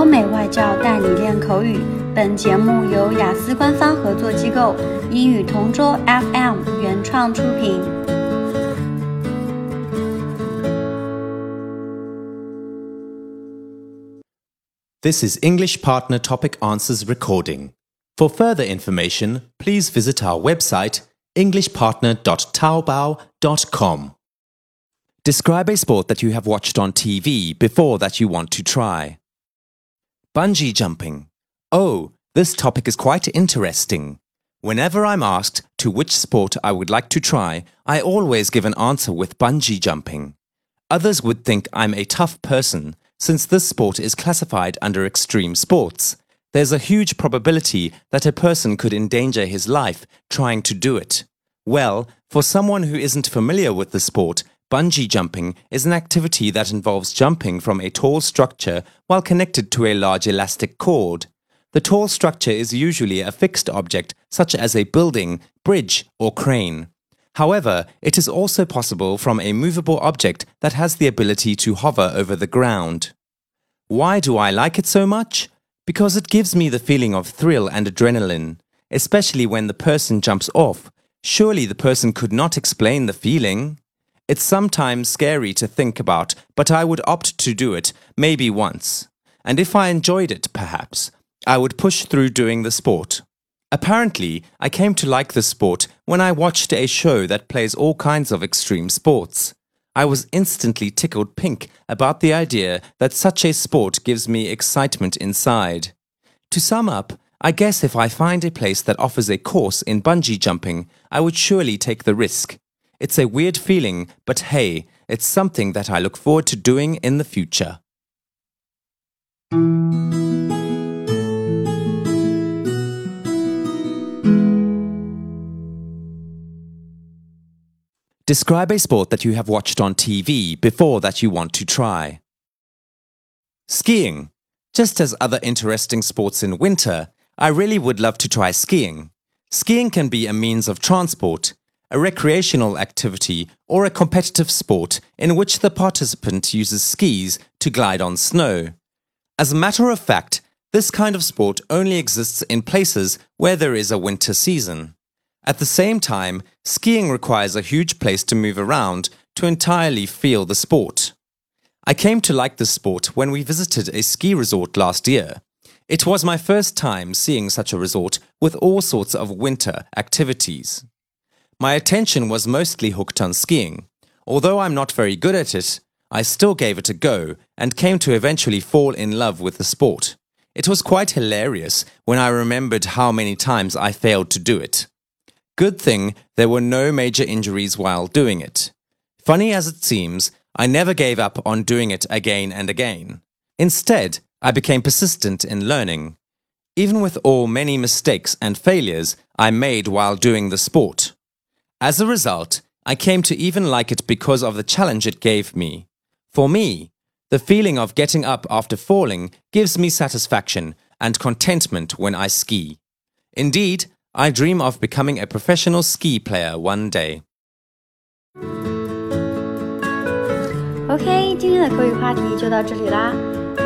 欧美外教带你练口语。本节目由雅思官方合作机构英语同桌 FM 原创出品。This is English Partner Topic Answers recording. For further information, please visit our website englishpartner.taobao.com. Describe a sport that you have watched on TV before that you want to try. Bungee jumping. Oh, this topic is quite interesting. Whenever I'm asked to which sport I would like to try, I always give an answer with bungee jumping. Others would think I'm a tough person since this sport is classified under extreme sports. There's a huge probability that a person could endanger his life trying to do it. Well, for someone who isn't familiar with the sport, Bungee jumping is an activity that involves jumping from a tall structure while connected to a large elastic cord. The tall structure is usually a fixed object such as a building, bridge, or crane. However, it is also possible from a movable object that has the ability to hover over the ground. Why do I like it so much? Because it gives me the feeling of thrill and adrenaline, especially when the person jumps off. Surely the person could not explain the feeling. It's sometimes scary to think about, but I would opt to do it maybe once. And if I enjoyed it, perhaps, I would push through doing the sport. Apparently, I came to like the sport when I watched a show that plays all kinds of extreme sports. I was instantly tickled pink about the idea that such a sport gives me excitement inside. To sum up, I guess if I find a place that offers a course in bungee jumping, I would surely take the risk. It's a weird feeling, but hey, it's something that I look forward to doing in the future. Describe a sport that you have watched on TV before that you want to try. Skiing. Just as other interesting sports in winter, I really would love to try skiing. Skiing can be a means of transport, a recreational activity, or a competitive sport in which the participant uses skis to glide on snow. As a matter of fact, this kind of sport only exists in places where there is a winter season. At the same time, skiing requires a huge place to move around to entirely feel the sport. I came to like the sport when we visited a ski resort last year. It was my first time seeing such a resort with all sorts of winter activities. My attention was mostly hooked on skiing. Although I'm not very good at it, I still gave it a go and came to eventually fall in love with the sport. It was quite hilarious when I remembered how many times I failed to do it. Good thing there were no major injuries while doing it. Funny as it seems, I never gave up on doing it again and again. Instead, I became persistent in learning. Even with all many mistakes and failures I made while doing the sport. As a result, I came to even like it because of the challenge it gave me. For me, the feeling of getting up after falling gives me satisfaction and contentment when I ski. Indeed, I dream of becoming a professional ski player one day. OK，今天的口语话题就到这里啦。